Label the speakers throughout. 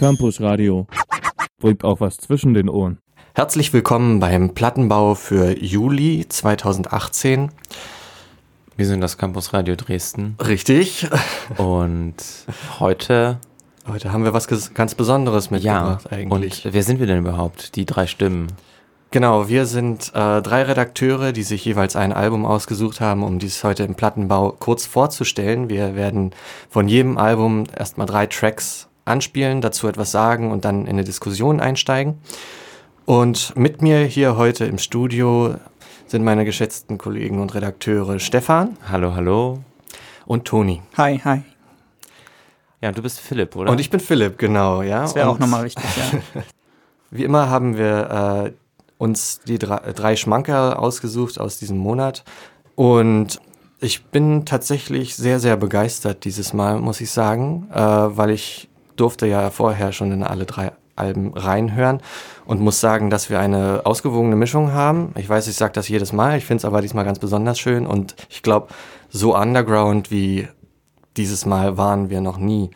Speaker 1: Campus Radio. Bringt auch was zwischen den Ohren.
Speaker 2: Herzlich willkommen beim Plattenbau für Juli 2018.
Speaker 3: Wir sind das Campus Radio Dresden.
Speaker 2: Richtig.
Speaker 3: Und heute.
Speaker 2: Heute haben wir was ganz Besonderes mitgebracht
Speaker 3: ja, eigentlich. Und wer sind wir denn überhaupt? Die drei Stimmen.
Speaker 2: Genau, wir sind äh, drei Redakteure, die sich jeweils ein Album ausgesucht haben, um dies heute im Plattenbau kurz vorzustellen. Wir werden von jedem Album erstmal drei Tracks anspielen, dazu etwas sagen und dann in eine Diskussion einsteigen. Und mit mir hier heute im Studio sind meine geschätzten Kollegen und Redakteure Stefan.
Speaker 3: Hallo, hallo.
Speaker 2: Und Toni.
Speaker 4: Hi, hi.
Speaker 3: Ja, du bist Philipp, oder?
Speaker 2: Und ich bin Philipp, genau, ja.
Speaker 4: Das wäre auch nochmal wichtig, ja.
Speaker 2: Wie immer haben wir äh, uns die drei, drei Schmankerl ausgesucht aus diesem Monat. Und ich bin tatsächlich sehr, sehr begeistert dieses Mal, muss ich sagen, äh, weil ich durfte ja vorher schon in alle drei Alben reinhören und muss sagen, dass wir eine ausgewogene Mischung haben. Ich weiß, ich sage das jedes Mal, ich finde es aber diesmal ganz besonders schön und ich glaube, so underground wie dieses Mal waren wir noch nie.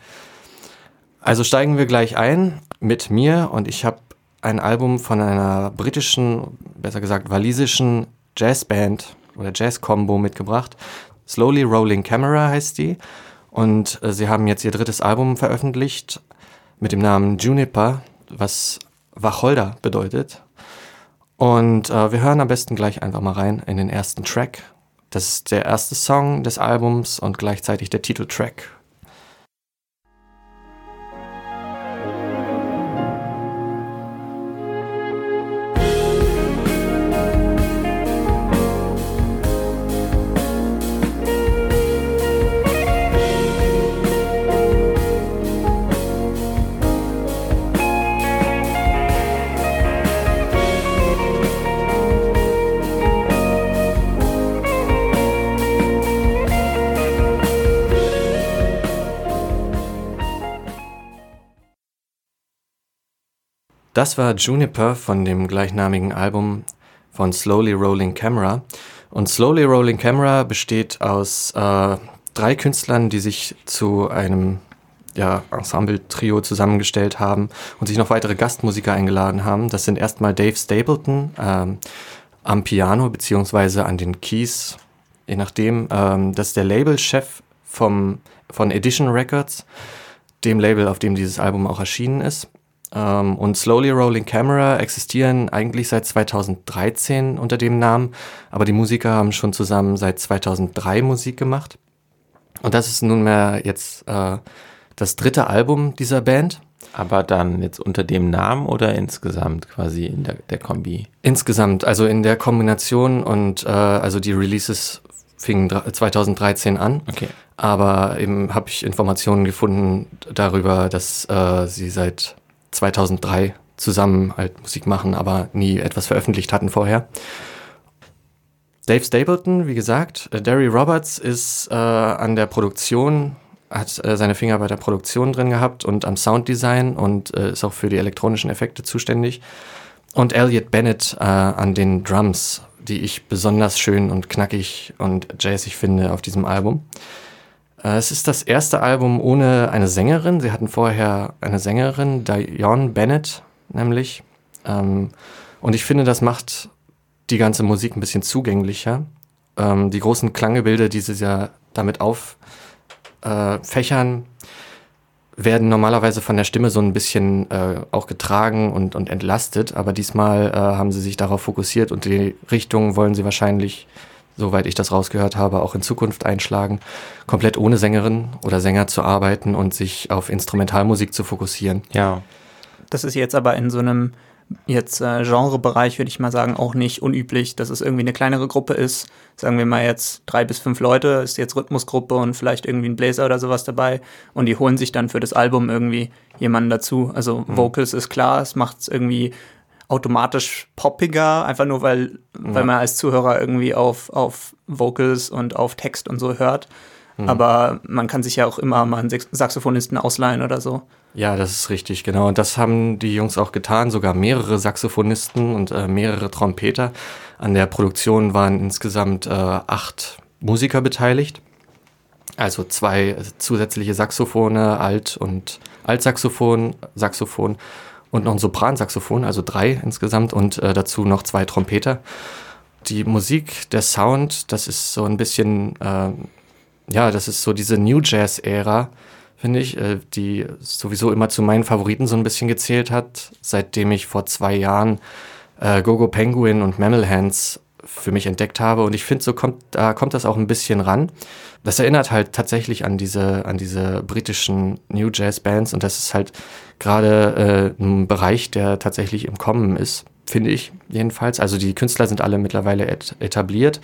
Speaker 2: Also steigen wir gleich ein mit mir und ich habe ein Album von einer britischen, besser gesagt walisischen Jazzband oder Jazz-Combo mitgebracht. Slowly Rolling Camera heißt die. Und äh, sie haben jetzt ihr drittes Album veröffentlicht mit dem Namen Juniper, was Wacholder bedeutet. Und äh, wir hören am besten gleich einfach mal rein in den ersten Track. Das ist der erste Song des Albums und gleichzeitig der Titeltrack Das war Juniper von dem gleichnamigen Album von Slowly Rolling Camera. Und Slowly Rolling Camera besteht aus äh, drei Künstlern, die sich zu einem ja, Ensemble-Trio zusammengestellt haben und sich noch weitere Gastmusiker eingeladen haben. Das sind erstmal Dave Stapleton ähm, am Piano beziehungsweise an den Keys, je nachdem. Ähm, das ist der Labelchef vom, von Edition Records, dem Label, auf dem dieses Album auch erschienen ist. Ähm, und Slowly Rolling Camera existieren eigentlich seit 2013 unter dem Namen, aber die Musiker haben schon zusammen seit 2003 Musik gemacht. Und das ist nunmehr jetzt äh, das dritte Album dieser Band.
Speaker 3: Aber dann jetzt unter dem Namen oder insgesamt quasi in der, der Kombi?
Speaker 2: Insgesamt, also in der Kombination und äh, also die Releases fingen 2013 an.
Speaker 3: Okay.
Speaker 2: Aber eben habe ich Informationen gefunden darüber, dass äh, sie seit 2003 zusammen halt Musik machen, aber nie etwas veröffentlicht hatten vorher. Dave Stapleton, wie gesagt, äh, Derry Roberts ist äh, an der Produktion, hat äh, seine Finger bei der Produktion drin gehabt und am Sounddesign und äh, ist auch für die elektronischen Effekte zuständig. Und Elliot Bennett äh, an den Drums, die ich besonders schön und knackig und jazzig finde auf diesem Album. Äh, es ist das erste Album ohne eine Sängerin. Sie hatten vorher eine Sängerin, Dionne Bennett, nämlich. Ähm, und ich finde, das macht die ganze Musik ein bisschen zugänglicher. Ähm, die großen Klangebilder, die sie ja damit auffächern, äh, werden normalerweise von der Stimme so ein bisschen äh, auch getragen und, und entlastet, aber diesmal haben sie sich darauf fokussiert und die Richtung wollen sie wahrscheinlich soweit ich das rausgehört habe, auch in Zukunft einschlagen, komplett ohne Sängerin oder Sänger zu arbeiten und sich auf Instrumentalmusik zu fokussieren.
Speaker 4: Ja. Das ist jetzt aber in so einem jetzt äh, Genrebereich, würde ich mal sagen, auch nicht unüblich, dass es irgendwie eine kleinere Gruppe ist. Sagen wir mal jetzt drei bis fünf Leute, ist jetzt Rhythmusgruppe und vielleicht irgendwie ein Bläser oder sowas dabei. Und die holen sich dann für das Album irgendwie jemanden dazu. Also mhm. Vocals ist klar, es macht es irgendwie automatisch poppiger, einfach nur weil, ja. weil man als Zuhörer irgendwie auf, auf Vocals und auf Text und so hört. Mhm. Aber man kann sich ja auch immer mal einen Saxophonisten ausleihen oder so.
Speaker 2: Ja, das ist richtig, genau. Und das haben die Jungs auch getan, sogar mehrere Saxophonisten und äh, mehrere Trompeter. An der Produktion waren insgesamt äh, acht Musiker beteiligt. Also zwei zusätzliche Saxophone, Alt- und Altsaxophon, Saxophon und noch ein Sopransaxophon, also drei insgesamt und äh, dazu noch zwei Trompeter. Die Musik, der Sound, das ist so ein bisschen, äh, ja, das ist so diese New Jazz-Ära, finde ich, äh, die sowieso immer zu meinen Favoriten so ein bisschen gezählt hat, seitdem ich vor zwei Jahren äh, Gogo Penguin und Mammal Hands für mich entdeckt habe. Und ich finde, so kommt, da kommt das auch ein bisschen ran. Das erinnert halt tatsächlich an diese, an diese britischen New Jazz Bands und das ist halt gerade äh, ein Bereich, der tatsächlich im Kommen ist, finde ich jedenfalls. Also die Künstler sind alle mittlerweile et etabliert,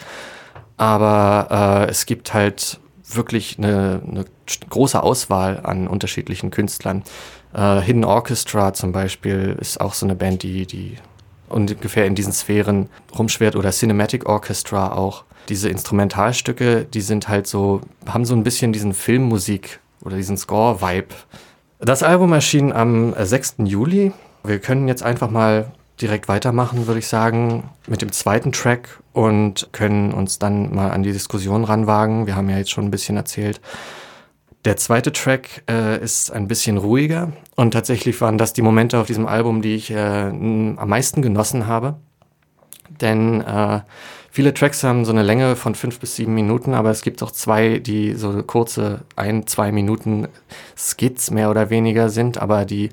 Speaker 2: aber äh, es gibt halt wirklich eine, eine große Auswahl an unterschiedlichen Künstlern. Äh, Hidden Orchestra zum Beispiel ist auch so eine Band, die, die ungefähr in diesen Sphären rumschwert oder Cinematic Orchestra auch. Diese Instrumentalstücke, die sind halt so, haben so ein bisschen diesen Filmmusik oder diesen Score-Vibe. Das Album erschien am 6. Juli. Wir können jetzt einfach mal direkt weitermachen, würde ich sagen, mit dem zweiten Track und können uns dann mal an die Diskussion ranwagen. Wir haben ja jetzt schon ein bisschen erzählt. Der zweite Track äh, ist ein bisschen ruhiger und tatsächlich waren das die Momente auf diesem Album, die ich äh, am meisten genossen habe. Denn äh, viele Tracks haben so eine Länge von fünf bis sieben Minuten, aber es gibt auch zwei, die so kurze ein, zwei Minuten Skits mehr oder weniger sind, aber die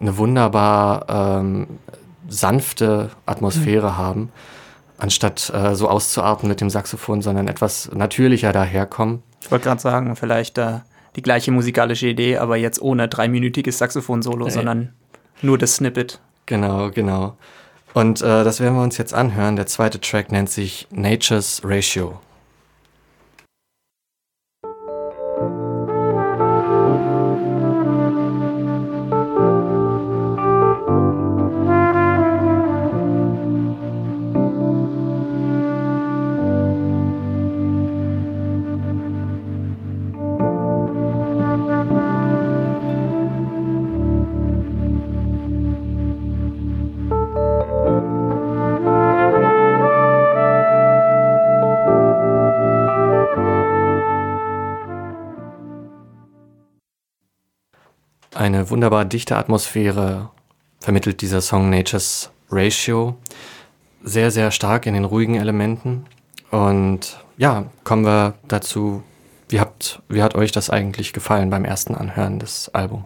Speaker 2: eine wunderbar ähm, sanfte Atmosphäre mhm. haben, anstatt äh, so auszuarten mit dem Saxophon, sondern etwas natürlicher daherkommen.
Speaker 4: Ich wollte gerade sagen, vielleicht äh, die gleiche musikalische Idee, aber jetzt ohne dreiminütiges Saxophon-Solo, sondern nur das Snippet.
Speaker 2: Genau, genau. Und äh, das werden wir uns jetzt anhören. Der zweite Track nennt sich Nature's Ratio. Eine wunderbar dichte Atmosphäre vermittelt dieser Song Nature's Ratio. Sehr, sehr stark in den ruhigen Elementen. Und ja, kommen wir dazu. Wie, habt, wie hat euch das eigentlich gefallen beim ersten Anhören des Albums?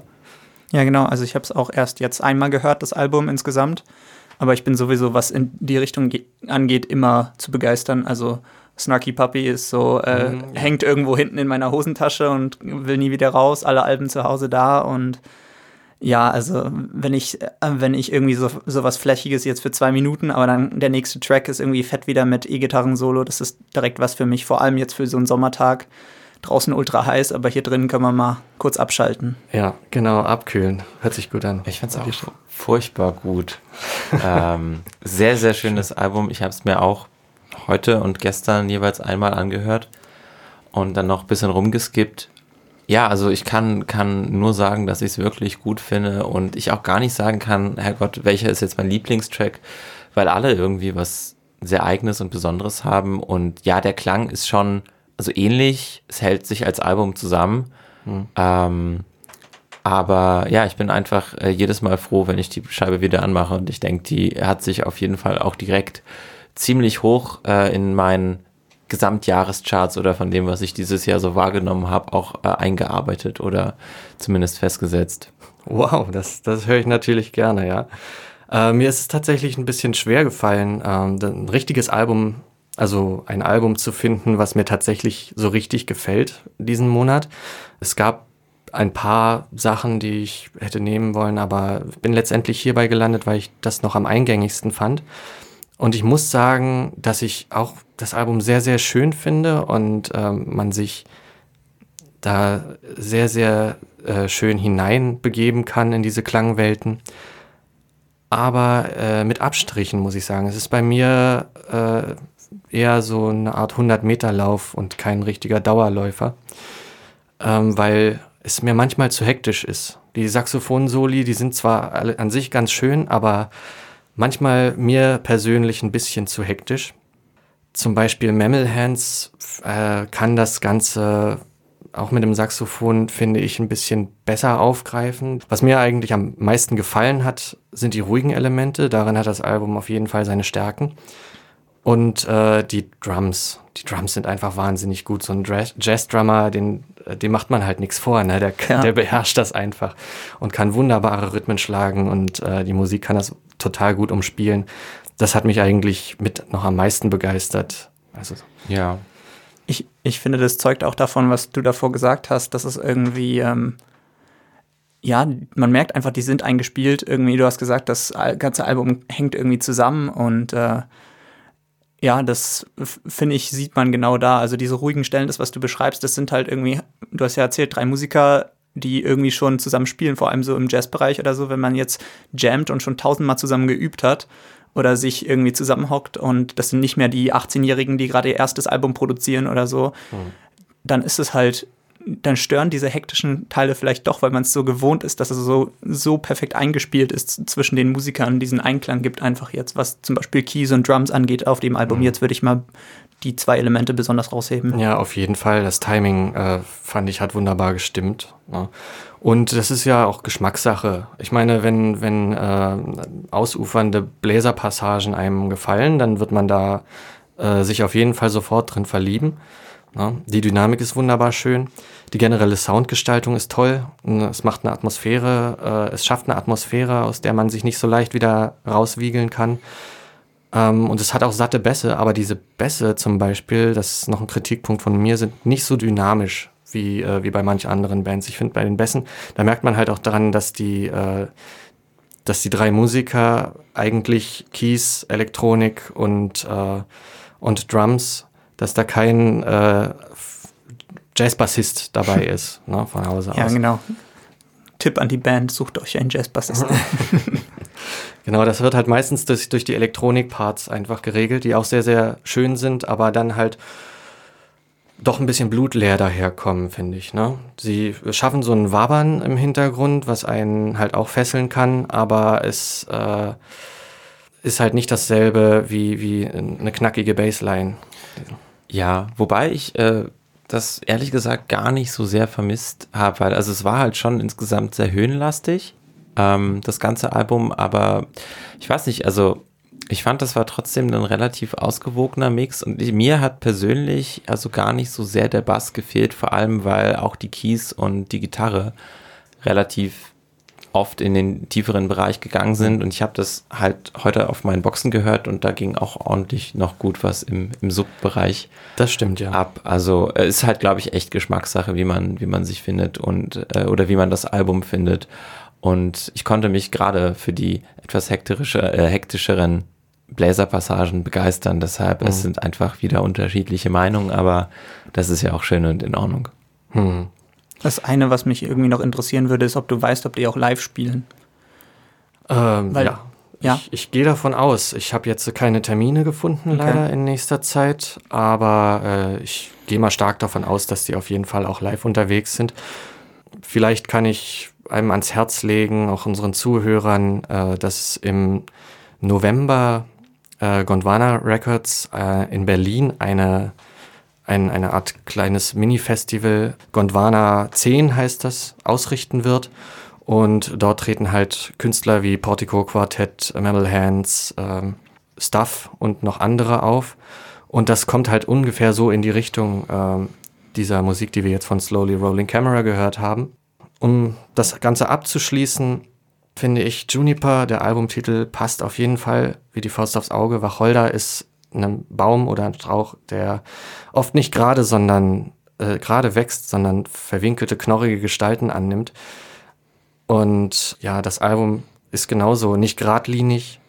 Speaker 4: Ja, genau. Also ich habe es auch erst jetzt einmal gehört, das Album insgesamt. Aber ich bin sowieso, was in die Richtung angeht, immer zu begeistern. Also Snarky Puppy ist so, äh, mhm. hängt irgendwo hinten in meiner Hosentasche und will nie wieder raus, alle Alben zu Hause da und ja, also wenn ich, äh, wenn ich irgendwie so, so was Flächiges jetzt für zwei Minuten, aber dann der nächste Track ist irgendwie fett wieder mit E-Gitarren-Solo, das ist direkt was für mich, vor allem jetzt für so einen Sommertag. Draußen ultra heiß, aber hier drin kann man mal kurz abschalten.
Speaker 2: Ja, genau, abkühlen. Hört sich gut an.
Speaker 3: Ich finde es auch furchtbar gut. ähm, sehr, sehr schönes Album. Ich habe es mir auch heute und gestern jeweils einmal angehört und dann noch ein bisschen rumgeskippt. Ja, also ich kann, kann nur sagen, dass ich es wirklich gut finde und ich auch gar nicht sagen kann, Herrgott, welcher ist jetzt mein Lieblingstrack, weil alle irgendwie was sehr eigenes und Besonderes haben und ja, der Klang ist schon also ähnlich, es hält sich als Album zusammen. Mhm. Ähm, aber ja, ich bin einfach äh, jedes Mal froh, wenn ich die Scheibe wieder anmache und ich denke, die hat sich auf jeden Fall auch direkt ziemlich hoch äh, in meinen Gesamtjahrescharts oder von dem, was ich dieses Jahr so wahrgenommen habe, auch äh, eingearbeitet oder zumindest festgesetzt.
Speaker 2: Wow, das, das höre ich natürlich gerne, ja. Äh, mir ist es tatsächlich ein bisschen schwer gefallen, ähm, ein richtiges Album, also ein Album zu finden, was mir tatsächlich so richtig gefällt diesen Monat. Es gab ein paar Sachen, die ich hätte nehmen wollen, aber bin letztendlich hierbei gelandet, weil ich das noch am eingängigsten fand. Und ich muss sagen, dass ich auch das Album sehr, sehr schön finde und ähm, man sich da sehr, sehr äh, schön hineinbegeben kann in diese Klangwelten. Aber äh, mit Abstrichen, muss ich sagen. Es ist bei mir äh, eher so eine Art 100-Meter-Lauf und kein richtiger Dauerläufer, ähm, weil es mir manchmal zu hektisch ist. Die Saxophon-Soli, die sind zwar an sich ganz schön, aber manchmal mir persönlich ein bisschen zu hektisch. Zum Beispiel Mammal Hands äh, kann das Ganze auch mit dem Saxophon, finde ich, ein bisschen besser aufgreifen. Was mir eigentlich am meisten gefallen hat, sind die ruhigen Elemente. Darin hat das Album auf jeden Fall seine Stärken. Und äh, die Drums. Die Drums sind einfach wahnsinnig gut. So ein Jazz-Drummer, den, äh, dem macht man halt nichts vor. Ne? Der, ja. der beherrscht das einfach und kann wunderbare Rhythmen schlagen und äh, die Musik kann das total gut umspielen. Das hat mich eigentlich mit noch am meisten begeistert. Also,
Speaker 3: ja.
Speaker 4: Ich, ich finde, das zeugt auch davon, was du davor gesagt hast, dass es irgendwie, ähm, ja, man merkt einfach, die sind eingespielt. Irgendwie, du hast gesagt, das ganze Album hängt irgendwie zusammen und äh, ja, das finde ich, sieht man genau da. Also diese ruhigen Stellen, das, was du beschreibst, das sind halt irgendwie, du hast ja erzählt, drei Musiker, die irgendwie schon zusammen spielen, vor allem so im Jazzbereich oder so, wenn man jetzt jammt und schon tausendmal zusammen geübt hat oder sich irgendwie zusammenhockt und das sind nicht mehr die 18-Jährigen, die gerade ihr erstes Album produzieren oder so, mhm. dann ist es halt, dann stören diese hektischen Teile vielleicht doch, weil man es so gewohnt ist, dass es so, so perfekt eingespielt ist zwischen den Musikern, diesen Einklang gibt einfach jetzt, was zum Beispiel Keys und Drums angeht auf dem Album. Mhm. Jetzt würde ich mal die zwei Elemente besonders rausheben.
Speaker 2: Ja, auf jeden Fall. Das Timing äh, fand ich hat wunderbar gestimmt. Ja. Und das ist ja auch Geschmackssache. Ich meine, wenn, wenn äh, ausufernde Bläserpassagen einem gefallen, dann wird man da äh, sich auf jeden Fall sofort drin verlieben. Ja. Die Dynamik ist wunderbar schön. Die generelle Soundgestaltung ist toll. Es macht eine Atmosphäre, äh, es schafft eine Atmosphäre, aus der man sich nicht so leicht wieder rauswiegeln kann. Ähm, und es hat auch satte Bässe, aber diese Bässe zum Beispiel, das ist noch ein Kritikpunkt von mir, sind nicht so dynamisch wie, äh, wie bei manch anderen Bands. Ich finde bei den Bässen, da merkt man halt auch daran, dass die, äh, dass die drei Musiker eigentlich Keys, Elektronik und, äh, und Drums, dass da kein äh, Jazzbassist dabei ist, ne, von Hause
Speaker 4: aus. Ja, genau. Tipp an die Band, sucht euch einen Jazzbassisten.
Speaker 2: Genau, das wird halt meistens durch, durch die Elektronik-Parts einfach geregelt, die auch sehr, sehr schön sind, aber dann halt doch ein bisschen blutleer daherkommen, finde ich. Ne? Sie schaffen so ein Wabern im Hintergrund, was einen halt auch fesseln kann, aber es äh, ist halt nicht dasselbe wie, wie eine knackige Bassline.
Speaker 3: Ja, wobei ich äh, das ehrlich gesagt gar nicht so sehr vermisst habe, weil also es war halt schon insgesamt sehr höhenlastig ähm, das ganze Album, aber ich weiß nicht, also ich fand, das war trotzdem ein relativ ausgewogener Mix und mir hat persönlich also gar nicht so sehr der Bass gefehlt, vor allem weil auch die Keys und die Gitarre relativ oft in den tieferen Bereich gegangen sind und ich habe das halt heute auf meinen Boxen gehört und da ging auch ordentlich noch gut was im, im Sub-Bereich.
Speaker 2: Das stimmt, ja.
Speaker 3: Ab. Also äh, ist halt, glaube ich, echt Geschmackssache, wie man, wie man sich findet und äh, oder wie man das Album findet. Und ich konnte mich gerade für die etwas hektische, äh, hektischeren Bläserpassagen begeistern. Deshalb, mhm. es sind einfach wieder unterschiedliche Meinungen, aber das ist ja auch schön und in Ordnung.
Speaker 4: Mhm. Das eine, was mich irgendwie noch interessieren würde, ist, ob du weißt, ob die auch live spielen.
Speaker 2: Ähm, Weil, ja. ja. Ich, ich gehe davon aus. Ich habe jetzt keine Termine gefunden, okay. leider in nächster Zeit, aber äh, ich gehe mal stark davon aus, dass die auf jeden Fall auch live unterwegs sind. Vielleicht kann ich einem ans Herz legen, auch unseren Zuhörern, äh, dass im November äh, Gondwana Records äh, in Berlin eine, ein, eine Art kleines Mini-Festival, Gondwana 10 heißt das, ausrichten wird. Und dort treten halt Künstler wie Portico Quartet, Metal Hands, ähm, Stuff und noch andere auf. Und das kommt halt ungefähr so in die Richtung ähm, dieser Musik, die wir jetzt von Slowly Rolling Camera gehört haben. Um das Ganze abzuschließen, finde ich, Juniper, der Albumtitel, passt auf jeden Fall wie die Faust aufs Auge. Wacholder ist ein Baum oder ein Strauch, der oft nicht gerade, sondern äh, gerade wächst, sondern verwinkelte, knorrige Gestalten annimmt. Und ja, das Album ist genauso nicht geradlinig,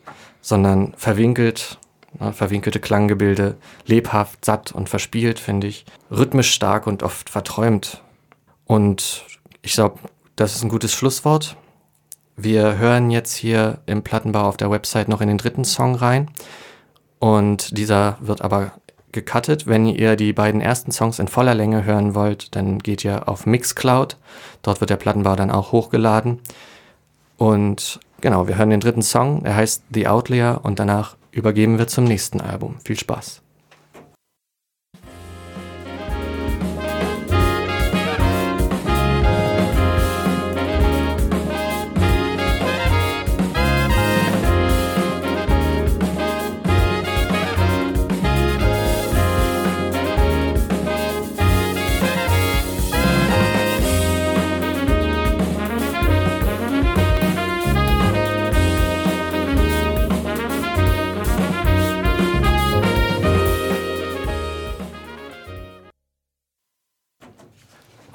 Speaker 2: sondern verwinkelt, ne, verwinkelte Klanggebilde, lebhaft, satt und verspielt, finde ich, rhythmisch stark und oft verträumt. Und ich glaube, das ist ein gutes Schlusswort. Wir hören jetzt hier im Plattenbau auf der Website noch in den dritten Song rein. Und dieser wird aber gecuttet. Wenn ihr die beiden ersten Songs in voller Länge hören wollt, dann geht ihr auf Mixcloud. Dort wird der Plattenbau dann auch hochgeladen. Und genau, wir hören den dritten Song. Er heißt The Outlier und danach übergeben wir zum nächsten Album. Viel Spaß.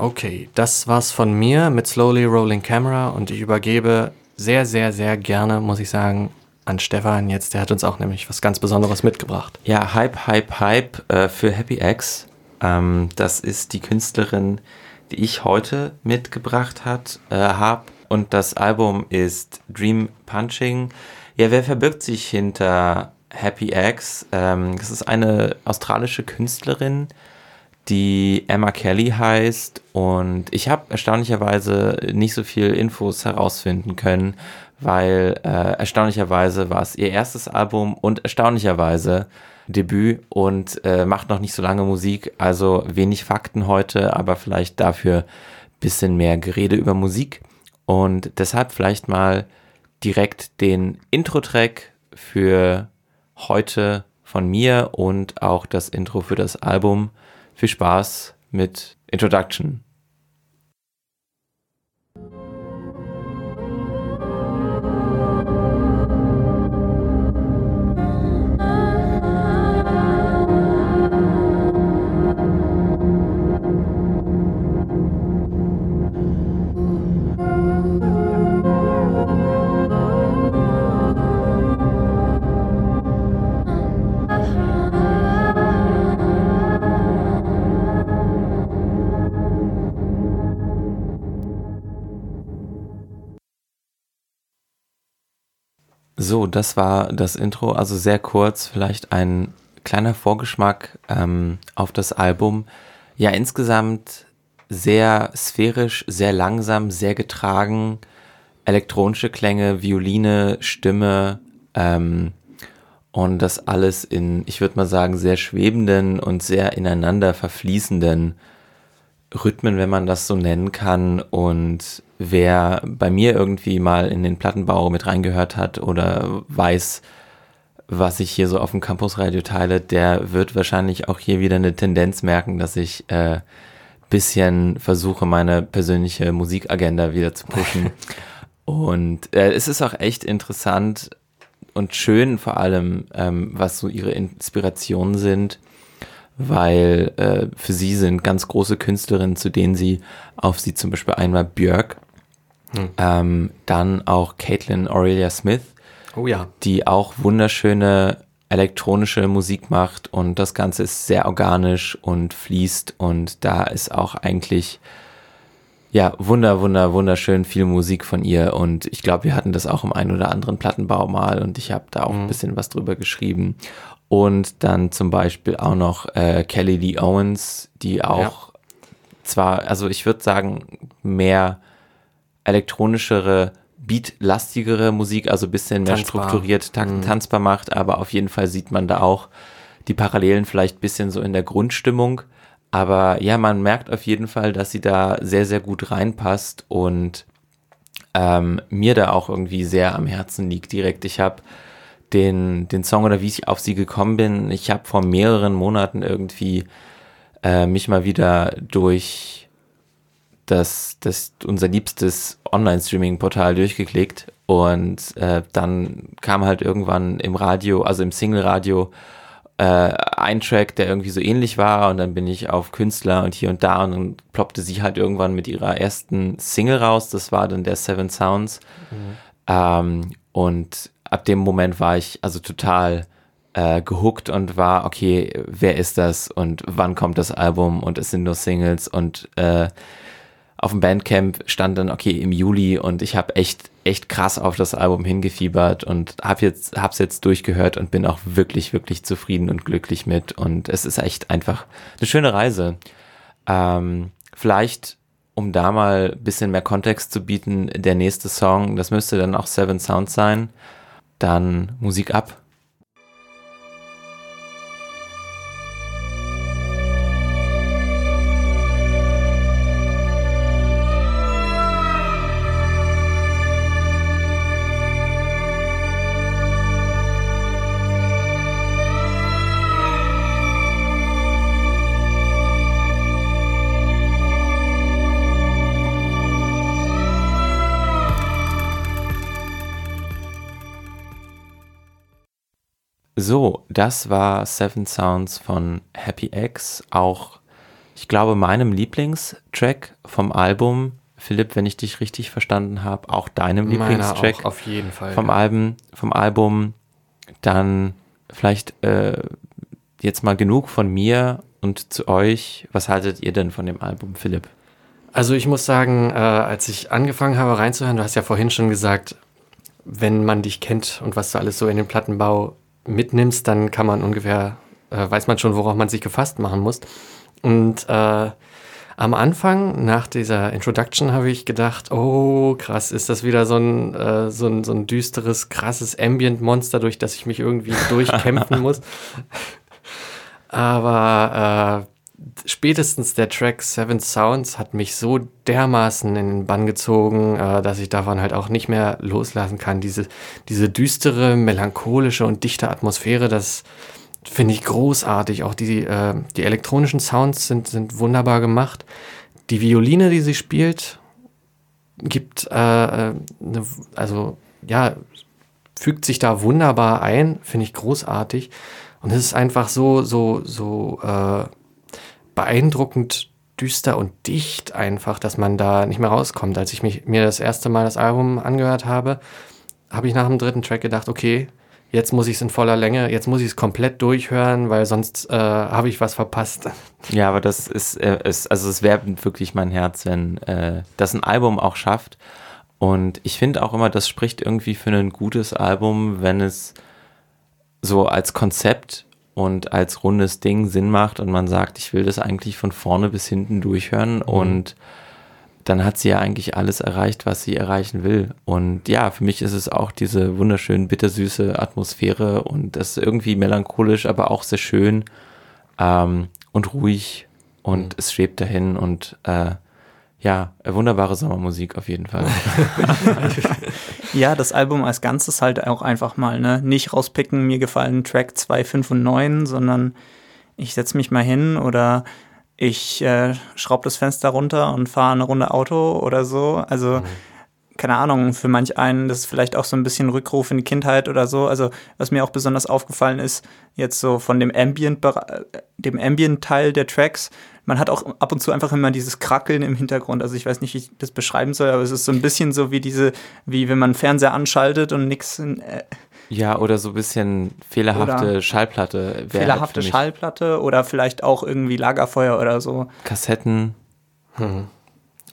Speaker 2: Okay, das war's von mir mit Slowly Rolling Camera und ich übergebe sehr, sehr, sehr gerne, muss ich sagen, an Stefan jetzt. Der hat uns auch nämlich was ganz Besonderes mitgebracht.
Speaker 3: Ja, Hype, Hype, Hype äh, für Happy X. Ähm, das ist die Künstlerin, die ich heute mitgebracht äh, habe. Und das Album ist Dream Punching. Ja, wer verbirgt sich hinter Happy X? Ähm, das ist eine australische Künstlerin, die Emma Kelly heißt. Und ich habe erstaunlicherweise nicht so viel Infos herausfinden können, weil äh, erstaunlicherweise war es ihr erstes Album und erstaunlicherweise Debüt und äh, macht noch nicht so lange Musik. Also wenig Fakten heute, aber vielleicht dafür bisschen mehr Gerede über Musik. Und deshalb vielleicht mal direkt den Intro-Track für heute von mir und auch das Intro für das Album. Viel Spaß mit Introduction. Das war das Intro, also sehr kurz, vielleicht ein kleiner Vorgeschmack ähm, auf das Album. Ja, insgesamt sehr sphärisch, sehr langsam, sehr getragen, elektronische Klänge, Violine, Stimme ähm, und das alles in, ich würde mal sagen, sehr schwebenden und sehr ineinander verfließenden Rhythmen, wenn man das so nennen kann. Und wer bei mir irgendwie mal in den Plattenbau mit reingehört hat oder weiß, was ich hier so auf dem Campusradio teile, der wird wahrscheinlich auch hier wieder eine Tendenz merken, dass ich äh, bisschen versuche, meine persönliche Musikagenda wieder zu pushen. und äh, es ist auch echt interessant und schön vor allem, ähm, was so ihre Inspirationen sind weil äh, für sie sind ganz große Künstlerinnen, zu denen sie auf sie zum Beispiel einmal Björk, hm. ähm, dann auch Caitlin Aurelia Smith,
Speaker 2: oh ja.
Speaker 3: die auch wunderschöne elektronische Musik macht und das Ganze ist sehr organisch und fließt und da ist auch eigentlich ja, wunder, wunder, wunderschön viel Musik von ihr und ich glaube, wir hatten das auch im einen oder anderen Plattenbau mal und ich habe da auch mhm. ein bisschen was drüber geschrieben und dann zum Beispiel auch noch äh, Kelly Lee Owens, die auch ja. zwar, also ich würde sagen, mehr elektronischere, beatlastigere Musik, also bisschen mehr tanzbar. strukturiert, tan mhm. tanzbar macht, aber auf jeden Fall sieht man da auch die Parallelen vielleicht bisschen so in der Grundstimmung. Aber ja, man merkt auf jeden Fall, dass sie da sehr, sehr gut reinpasst und ähm, mir da auch irgendwie sehr am Herzen liegt direkt. Ich habe den, den Song oder wie ich auf sie gekommen bin. Ich habe vor mehreren Monaten irgendwie äh, mich mal wieder durch das, das unser liebstes Online-Streaming-Portal durchgeklickt und äh, dann kam halt irgendwann im Radio, also im Single-Radio, äh, ein Track, der irgendwie so ähnlich war und dann bin ich auf Künstler und hier und da und dann ploppte sie halt irgendwann mit ihrer ersten Single raus, das war dann der Seven Sounds mhm. ähm, und ab dem Moment war ich also total äh, gehuckt und war, okay, wer ist das und wann kommt das Album und es sind nur Singles und äh, auf dem Bandcamp stand dann, okay, im Juli und ich habe echt, echt krass auf das Album hingefiebert und habe jetzt, hab's jetzt durchgehört und bin auch wirklich, wirklich zufrieden und glücklich mit und es ist echt einfach eine schöne Reise. Ähm, vielleicht, um da mal bisschen mehr Kontext zu bieten, der nächste Song, das müsste dann auch Seven Sounds sein dann Musik ab. So, das war Seven Sounds von Happy X, auch ich glaube, meinem Lieblingstrack vom Album, Philipp, wenn ich dich richtig verstanden habe, auch deinem
Speaker 2: Meiner
Speaker 3: Lieblingstrack
Speaker 2: auch auf jeden Fall.
Speaker 3: vom,
Speaker 2: ja.
Speaker 3: Album, vom Album, dann vielleicht äh, jetzt mal genug von mir und zu euch. Was haltet ihr denn von dem Album, Philipp?
Speaker 2: Also ich muss sagen, äh, als ich angefangen habe reinzuhören, du hast ja vorhin schon gesagt, wenn man dich kennt und was du alles so in den Plattenbau mitnimmst, dann kann man ungefähr, äh, weiß man schon, worauf man sich gefasst machen muss. Und äh, am Anfang, nach dieser Introduction, habe ich gedacht, oh krass, ist das wieder so ein, äh, so ein, so ein düsteres, krasses Ambient-Monster, durch das ich mich irgendwie durchkämpfen muss. Aber äh, spätestens der Track Seven Sounds hat mich so dermaßen in den Bann gezogen, äh, dass ich davon halt auch nicht mehr loslassen kann. Diese, diese düstere, melancholische und dichte Atmosphäre, das finde ich großartig. Auch die, äh, die elektronischen Sounds sind, sind wunderbar gemacht. Die Violine, die sie spielt, gibt, äh, ne, also ja, fügt sich da wunderbar ein, finde ich großartig. Und es ist einfach so, so, so äh, beeindruckend düster und dicht einfach, dass man da nicht mehr rauskommt. Als ich mich, mir das erste Mal das Album angehört habe, habe ich nach dem dritten Track gedacht, okay, jetzt muss ich es in voller Länge, jetzt muss ich es komplett durchhören, weil sonst äh, habe ich was verpasst.
Speaker 3: Ja, aber das ist, äh, ist also es wärmt wirklich mein Herz, wenn äh, das ein Album auch schafft. Und ich finde auch immer, das spricht irgendwie für ein gutes Album, wenn es so als Konzept und als rundes Ding Sinn macht und man sagt, ich will das eigentlich von vorne bis hinten durchhören
Speaker 2: Mhm.
Speaker 3: und dann hat sie ja eigentlich alles erreicht, was sie erreichen will. Und ja, für mich ist es auch diese wunderschön bittersüße Atmosphäre und das ist irgendwie melancholisch, aber auch sehr schön ähm, und ruhig und
Speaker 2: Mhm.
Speaker 3: es schwebt dahin und äh, ja, wunderbare Sommermusik auf jeden Fall.
Speaker 4: Ja, das Album als Ganzes halt auch einfach mal, ne? Nicht rauspicken, mir gefallen Track 2, 5 und 9, sondern ich setze mich mal hin oder ich äh, schraube das Fenster runter und fahre eine Runde Auto oder so. Also, keine Ahnung, für manch einen, das ist vielleicht auch so ein bisschen Rückruf in die Kindheit oder so. Also, was mir auch besonders aufgefallen ist, jetzt so von dem Ambient, dem Ambient-Teil der Tracks, man hat auch ab und zu einfach immer dieses Krackeln im Hintergrund. Also ich weiß nicht, wie ich das beschreiben soll, aber es ist so ein bisschen so wie diese, wie wenn man Fernseher anschaltet und nichts äh,
Speaker 3: ja, oder so ein bisschen fehlerhafte
Speaker 4: Oder
Speaker 3: Schallplatte. wär
Speaker 4: fehlerhafte
Speaker 3: für mich
Speaker 4: Schallplatte oder vielleicht auch irgendwie Lagerfeuer oder so.
Speaker 3: Kassetten.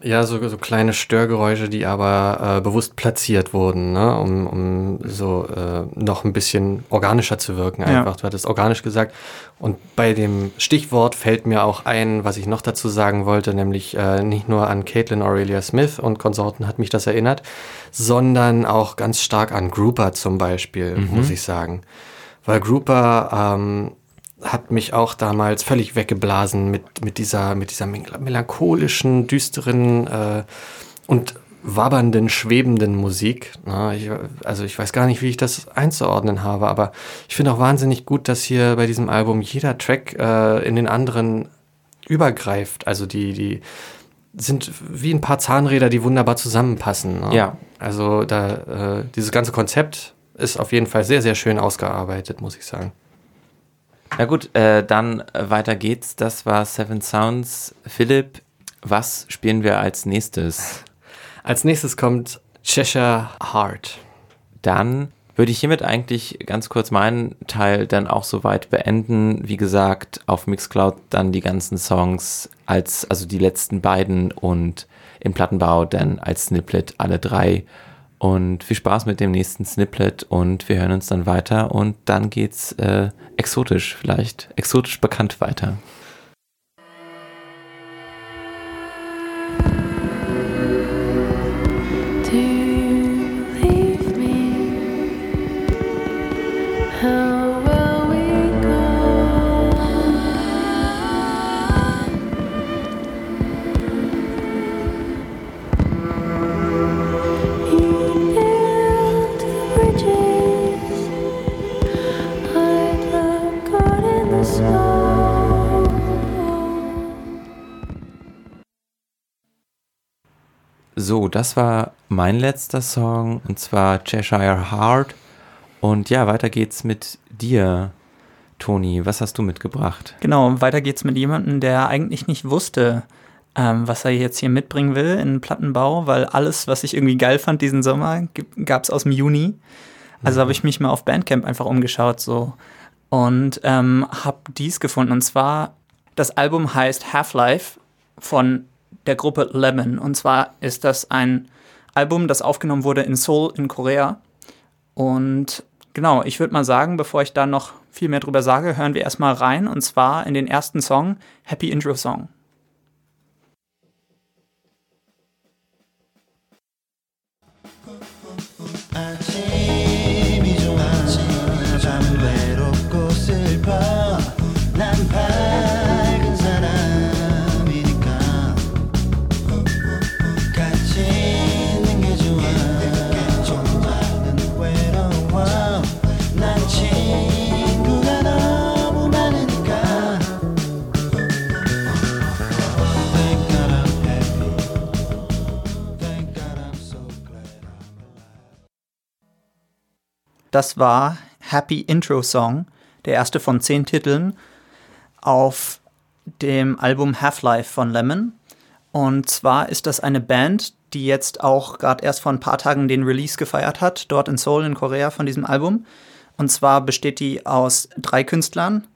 Speaker 2: Ja, so, so kleine Störgeräusche, die aber äh, bewusst platziert wurden, ne? um, um so äh, noch ein bisschen organischer zu wirken.
Speaker 4: Ja.
Speaker 2: Einfach, du hattest organisch gesagt. Und bei dem Stichwort fällt mir auch ein, was ich noch dazu sagen wollte, nämlich äh, nicht nur an Caitlin Aurelia Smith und Konsorten hat mich das erinnert, sondern auch ganz stark an Grouper zum Beispiel, muss ich sagen. Weil Grouper ähm, hat mich auch damals völlig weggeblasen mit, mit dieser, mit dieser mel- melancholischen, düsteren äh, und wabbernden, schwebenden Musik. Na, ich, also ich weiß gar nicht, wie ich das einzuordnen habe, aber ich finde auch wahnsinnig gut, dass hier bei diesem Album jeder Track äh, in den anderen übergreift. Also die, die sind wie ein paar Zahnräder, die wunderbar zusammenpassen. Ne?
Speaker 3: Ja.
Speaker 2: Also da, äh, dieses ganze Konzept ist auf jeden Fall sehr, sehr schön ausgearbeitet, muss ich sagen.
Speaker 3: Na gut, äh, dann äh, weiter geht's. Das war Seven Sounds. Philipp, was spielen wir als nächstes?
Speaker 2: Als nächstes kommt Cheshire Heart.
Speaker 3: Dann würde ich hiermit eigentlich ganz kurz meinen Teil dann auch soweit beenden. Wie gesagt, auf Mixcloud dann die ganzen Songs als, also die letzten beiden und im Plattenbau dann als Snippet alle drei. Und viel Spaß mit dem nächsten Snippet und wir hören uns dann weiter und dann geht's äh, exotisch vielleicht, exotisch bekannt weiter. Das war mein letzter Song und zwar Cheshire Heart. Und ja, weiter geht's mit dir, Toni, was hast du mitgebracht?
Speaker 4: Genau, weiter geht's mit jemandem, der eigentlich nicht wusste, ähm, was er jetzt hier mitbringen will in den Plattenbau, weil alles, was ich irgendwie geil fand diesen Sommer, gab es aus dem Juni. Also habe ich mich mal auf Bandcamp einfach umgeschaut so und ähm, habe dies gefunden. Und zwar, das Album heißt Half-Life von der Gruppe Lemon. Und zwar ist das ein Album, das aufgenommen wurde in Seoul in Korea. Und genau, ich würde mal sagen, bevor ich da noch viel mehr drüber sage, hören wir erstmal rein. Und zwar in den ersten Song, Happy Intro Song. Das war Happy Intro Song, der erste von zehn Titeln auf dem Album Half-Life von Lemon. Und zwar ist das eine Band, die jetzt auch gerade erst vor ein paar Tagen den Release gefeiert hat, dort in Seoul in Korea von diesem Album. Und zwar besteht die aus drei Künstlern.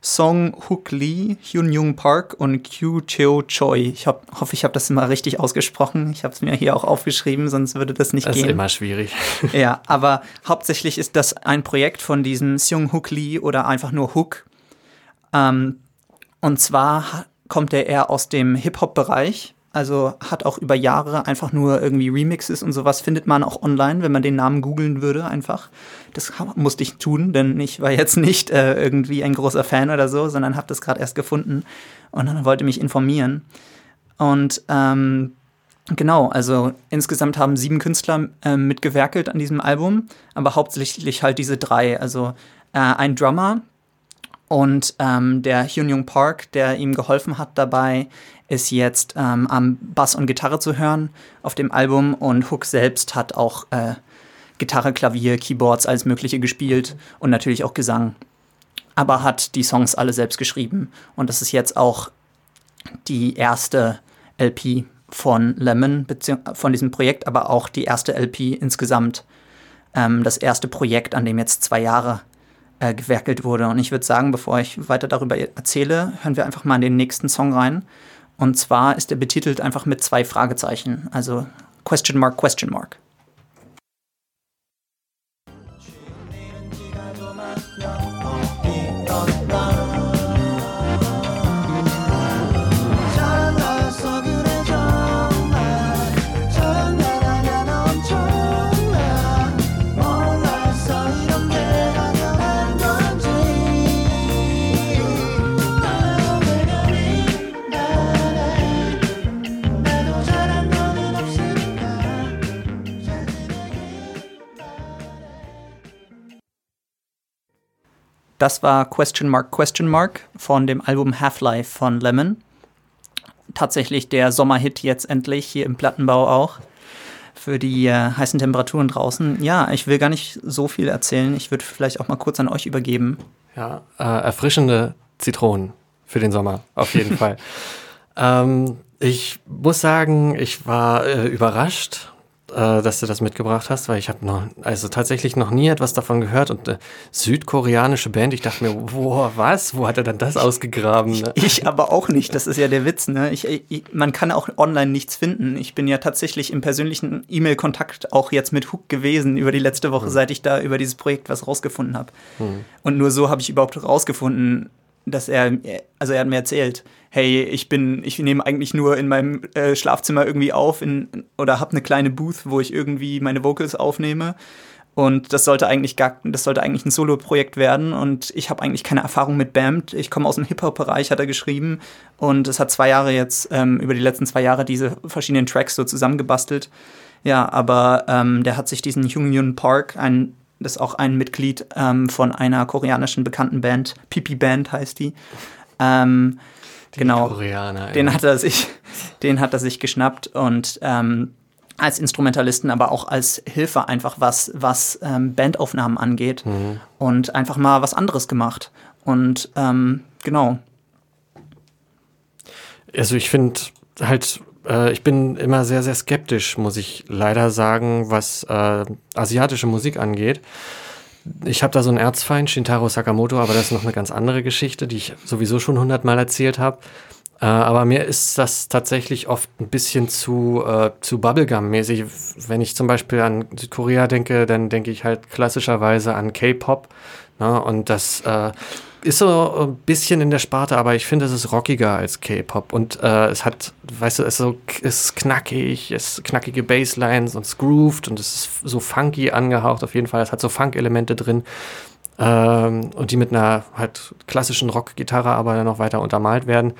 Speaker 4: Song Hook Lee, Hyun Jung Park und Kyu Cheo Choi. Ich hab, hoffe, ich habe das mal richtig ausgesprochen. Ich habe es mir hier auch aufgeschrieben, sonst würde das nicht
Speaker 2: Das ist
Speaker 4: gehen.
Speaker 2: immer schwierig.
Speaker 4: Ja, aber hauptsächlich ist das ein Projekt von diesem Seung Hook Lee oder einfach nur Hook. Ähm, und zwar kommt er eher aus dem Hip-Hop-Bereich. Also hat auch über Jahre einfach nur irgendwie Remixes und sowas findet man auch online, wenn man den Namen googeln würde einfach. Das musste ich tun, denn ich war jetzt nicht äh, irgendwie ein großer Fan oder so, sondern habe das gerade erst gefunden und dann wollte mich informieren. Und ähm, Genau, also insgesamt haben sieben Künstler ähm, mitgewerkelt an diesem Album, aber hauptsächlich halt diese drei. Also äh, ein Drummer und ähm, der Hyun Jung Park, der ihm geholfen hat dabei, ist jetzt ähm, am Bass und Gitarre zu hören auf dem Album und Hook selbst hat auch äh, Gitarre, Klavier, Keyboards, alles Mögliche gespielt und natürlich auch Gesang. Aber hat die Songs alle selbst geschrieben und das ist jetzt auch die erste LP von Lemon, von diesem Projekt, aber auch die erste LP insgesamt. Ähm, das erste Projekt, an dem jetzt zwei Jahre äh, gewerkelt wurde. Und ich würde sagen, bevor ich weiter darüber erzähle, hören wir einfach mal in den nächsten Song rein. Und zwar ist er betitelt einfach mit zwei Fragezeichen. Also Question Mark, Question Mark. Das war Question Mark, Question Mark von dem Album Half-Life von Lemon. Tatsächlich der Sommerhit jetzt endlich hier im Plattenbau auch. Für die äh, heißen Temperaturen draußen. Ja, ich will gar nicht so viel erzählen. Ich würde vielleicht auch mal kurz an euch übergeben.
Speaker 2: Ja, äh, erfrischende Zitronen für den Sommer, auf jeden Fall. Ähm, ich muss sagen, ich war äh, überrascht, äh, dass du das mitgebracht hast, weil ich habe noch, also tatsächlich noch nie etwas davon gehört und äh, südkoreanische Band, ich dachte mir, boah, was? Wo hat er denn das ausgegraben? Ne?
Speaker 4: Ich aber auch nicht, das ist ja der Witz. Ne? Ich, ich, man kann auch online nichts finden. Ich bin ja tatsächlich im persönlichen E-Mail-Kontakt auch jetzt mit Hook gewesen über die letzte Woche, seit ich da über dieses Projekt was rausgefunden habe. Und nur so habe ich überhaupt rausgefunden, dass er, also er hat mir erzählt, hey, ich bin, ich nehme eigentlich nur in meinem äh, Schlafzimmer irgendwie auf in, oder habe eine kleine Booth, wo ich irgendwie meine Vocals aufnehme. Und das sollte eigentlich gar, das sollte eigentlich ein Solo-Projekt werden. Und ich habe eigentlich keine Erfahrung mit Band. Ich komme aus dem Hip-Hop-Bereich, hat er geschrieben. Und es hat zwei Jahre jetzt, ähm, über die letzten zwei Jahre diese verschiedenen Tracks so zusammengebastelt. Ja, aber ähm, der hat sich diesen Hyun Park, ein, das ist auch ein Mitglied ähm, von einer koreanischen bekannten Band, Pipi Band heißt die. Ähm, genau.
Speaker 2: Koreaner.
Speaker 4: Den hat er sich, den hat er sich geschnappt und ähm, als Instrumentalisten, aber auch als Hilfe einfach was, was ähm, Bandaufnahmen angeht und einfach mal was anderes gemacht. Und ähm, genau,
Speaker 2: Also ich finde halt, äh, ich bin immer sehr, sehr skeptisch, muss ich leider sagen, was äh, asiatische Musik angeht. Ich habe da so einen Erzfeind, Shintaro Sakamoto, aber das ist noch eine ganz andere Geschichte, die ich sowieso schon hundertmal erzählt habe. Äh, aber mir ist das tatsächlich oft ein bisschen zu, äh, zu Bubblegum-mäßig. Wenn ich zum Beispiel an Südkorea denke, dann denke ich halt klassischerweise an K-Pop. Ne? Und das äh, ist so ein bisschen in der Sparte, aber ich finde, es ist rockiger als K-Pop. Und äh, es hat, weißt du, es ist so es ist knackig, es ist knackige Basslines und es grooved und es ist so funky angehaucht auf jeden Fall. Es hat so Funk-Elemente drin. Ähm, und die mit einer halt klassischen Rock-Gitarre aber dann noch weiter untermalt werden.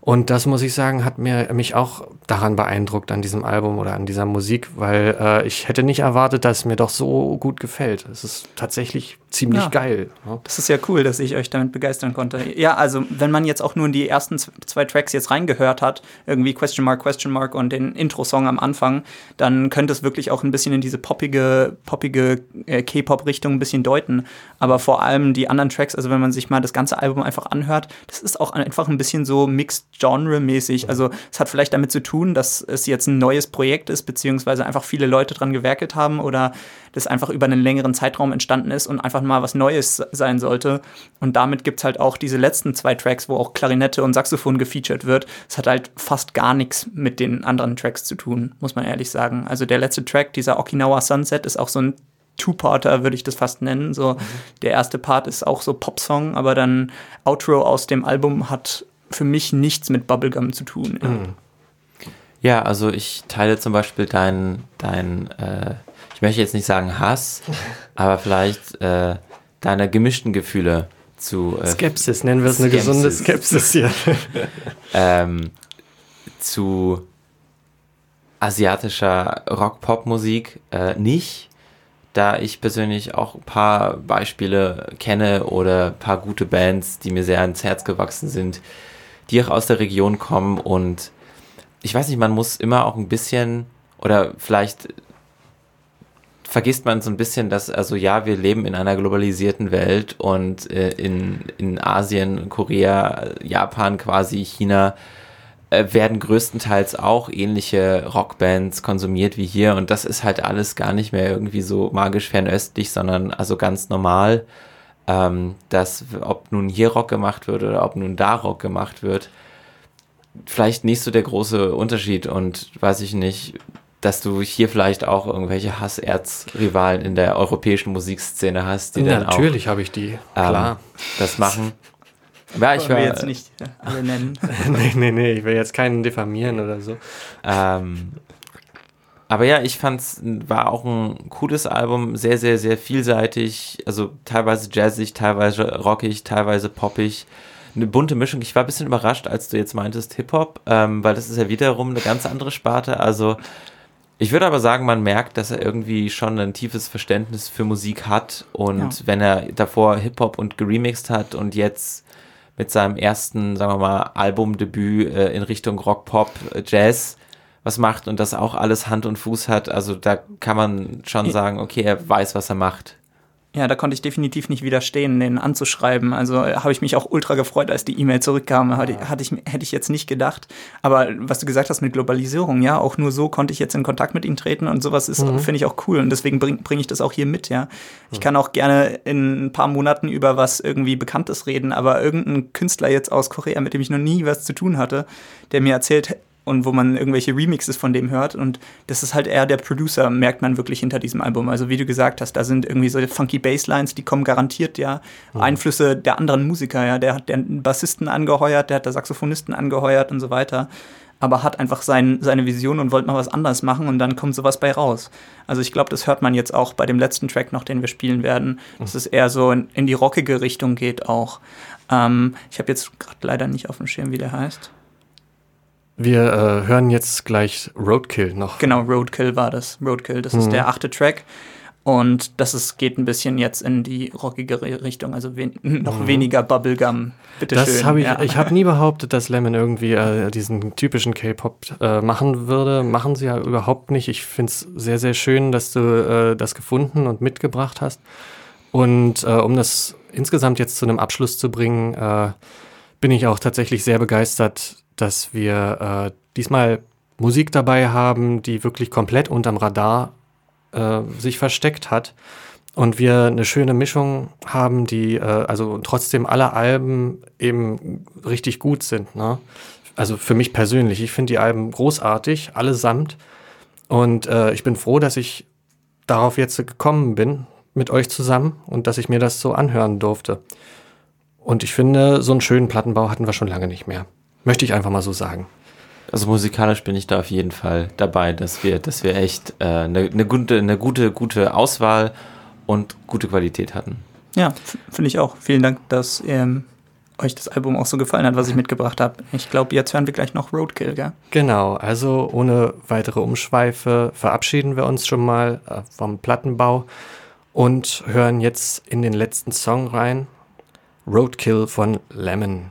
Speaker 2: Und das muss ich sagen, hat mir mich auch daran beeindruckt an diesem Album oder an dieser Musik, weil äh, ich hätte nicht erwartet, dass es mir doch so gut gefällt. Es ist tatsächlich ziemlich
Speaker 4: Ja.
Speaker 2: geil. Ne?
Speaker 4: Das ist ja cool, dass ich euch damit begeistern konnte. Ja, also wenn man jetzt auch nur in die ersten zwei Tracks jetzt reingehört hat, irgendwie Question Mark, Question Mark und den Intro-Song am Anfang, dann könnte es wirklich auch ein bisschen in diese poppige, poppige äh, K-Pop-Richtung ein bisschen deuten. Aber vor allem die anderen Tracks, also wenn man sich mal das ganze Album einfach anhört, das ist auch einfach ein bisschen so Mixed-Genre-mäßig. Also es hat vielleicht damit zu tun, dass es jetzt ein neues Projekt ist, beziehungsweise einfach viele Leute dran gewerkelt haben oder das einfach über einen längeren Zeitraum entstanden ist und einfach mal was Neues sein sollte. Und damit gibt es halt auch diese letzten zwei Tracks, wo auch Klarinette und Saxophon gefeatured wird. Es hat halt fast gar nichts mit den anderen Tracks zu tun, muss man ehrlich sagen. Also der letzte Track, dieser Okinawa Sunset, ist auch so ein Two-Parter, würde ich das fast nennen. So, der erste Part ist auch so Popsong, aber dann Outro aus dem Album hat für mich nichts mit Bubblegum zu tun.
Speaker 3: Ja, also ich teile zum Beispiel dein, dein äh, ich möchte jetzt nicht sagen Hass, aber vielleicht äh, deine gemischten Gefühle zu, äh,
Speaker 2: Skepsis, nennen wir es eine gesunde Skepsis hier.
Speaker 3: ähm, zu asiatischer Rock-Pop-Musik äh, nicht, da ich persönlich auch ein paar Beispiele kenne oder ein paar gute Bands, die mir sehr ans Herz gewachsen sind, die auch aus der Region kommen und ich weiß nicht, man muss immer auch ein bisschen oder vielleicht vergisst man so ein bisschen, dass, also ja, wir leben in einer globalisierten Welt und äh, in, in Asien, Korea, Japan quasi, China äh, werden größtenteils auch ähnliche Rockbands konsumiert wie hier. Und das ist halt alles gar nicht mehr irgendwie so magisch fernöstlich, sondern also ganz normal, ähm, dass ob nun hier Rock gemacht wird oder ob nun da Rock gemacht wird, vielleicht nicht so der große Unterschied. Und weiß ich nicht, dass du hier vielleicht auch irgendwelche Hasserzrivalen in der europäischen Musikszene hast, die
Speaker 2: Ja,
Speaker 3: dann
Speaker 2: natürlich habe ich die,
Speaker 3: auch ähm,
Speaker 2: klar.
Speaker 3: das machen. Ja, ich
Speaker 4: Wollen wir
Speaker 3: war,
Speaker 4: jetzt nicht alle nennen.
Speaker 2: nee, nee, nee, ich will jetzt keinen diffamieren oder so.
Speaker 3: Ähm, aber ja, ich fand's war auch ein cooles Album, sehr, sehr, sehr vielseitig, also teilweise jazzig, teilweise rockig, teilweise poppig. Eine bunte Mischung. Ich war ein bisschen überrascht, als du jetzt meintest Hip-Hop, ähm, weil das ist ja wiederum eine ganz andere Sparte. Also ich würde aber sagen, man merkt, dass er irgendwie schon ein tiefes Verständnis für Musik hat und
Speaker 4: Ja.
Speaker 3: wenn er davor Hip-Hop und geremixed hat und jetzt mit seinem ersten, sagen wir mal, Albumdebüt äh, in Richtung Rock, Pop, äh, Jazz was macht und das auch alles Hand und Fuß hat, also da kann man schon sagen, okay, er weiß, was er macht.
Speaker 4: Ja, da konnte ich definitiv nicht widerstehen, den anzuschreiben. Also äh, habe ich mich auch ultra gefreut, als die E-Mail zurückkam. Hatte, hatte ich, hätte ich jetzt nicht gedacht. Aber was du gesagt hast mit Globalisierung, ja, auch nur so konnte ich jetzt in Kontakt mit ihm treten und sowas ist, finde ich auch cool. Und deswegen bringe bring ich das auch hier mit, ja. Ich kann auch gerne in ein paar Monaten über was irgendwie Bekanntes reden, aber irgendein Künstler jetzt aus Korea, mit dem ich noch nie was zu tun hatte, der mir erzählt, und wo man irgendwelche Remixes von dem hört. Und das ist halt eher der Producer, merkt man wirklich hinter diesem Album. Also wie du gesagt hast, da sind irgendwie so funky Basslines, die kommen garantiert ja Einflüsse der anderen Musiker. Ja, der hat den Bassisten angeheuert, der hat der Saxophonisten angeheuert und so weiter. Aber hat einfach sein, seine Vision und wollte mal was anderes machen und dann kommt sowas bei raus. Also ich glaube, das hört man jetzt auch bei dem letzten Track noch, den wir spielen werden, dass es eher so in, in die rockige Richtung geht auch. Ähm, ich habe jetzt gerade leider nicht auf dem Schirm, wie der heißt.
Speaker 2: Wir äh, hören jetzt gleich Roadkill noch.
Speaker 4: Genau, Roadkill war das. Roadkill, das
Speaker 2: Mhm.
Speaker 4: ist der achte Track. Und das ist, geht ein bisschen jetzt in die rockigere Richtung, also wen noch weniger Bubblegum. Bitte
Speaker 2: Mhm. Das
Speaker 4: schön.
Speaker 2: habe ich,
Speaker 4: ja.
Speaker 2: ich habe nie behauptet, dass Lemon irgendwie äh, diesen typischen K-Pop äh, machen würde. Machen sie ja überhaupt nicht. Ich finde es sehr, sehr schön, dass du äh, das gefunden und mitgebracht hast. Und äh, um das insgesamt jetzt zu einem Abschluss zu bringen, äh, bin ich auch tatsächlich sehr begeistert, dass wir äh, diesmal Musik dabei haben, die wirklich komplett unterm Radar äh, sich versteckt hat. Und wir eine schöne Mischung haben, die äh, also trotzdem alle Alben eben richtig gut sind. Ne? Also für mich persönlich, ich finde die Alben großartig, allesamt. Und äh, ich bin froh, dass ich darauf jetzt gekommen bin mit euch zusammen und dass ich mir das so anhören durfte. Und ich finde, so einen schönen Plattenbau hatten wir schon lange nicht mehr. Möchte ich einfach mal so sagen.
Speaker 3: Also musikalisch bin ich da auf jeden Fall dabei, dass wir, dass wir echt eine äh, ne, ne gute, eine gute, gute Auswahl und gute Qualität hatten.
Speaker 4: Ja, finde ich auch. Vielen Dank, dass ähm, euch das Album auch so gefallen hat, was ich mitgebracht habe. Ich glaube, jetzt hören wir gleich noch Roadkill, gell?
Speaker 2: Genau, also ohne weitere Umschweife verabschieden wir uns schon mal äh, vom Plattenbau und hören jetzt in den letzten Song rein. Roadkill von Lemon.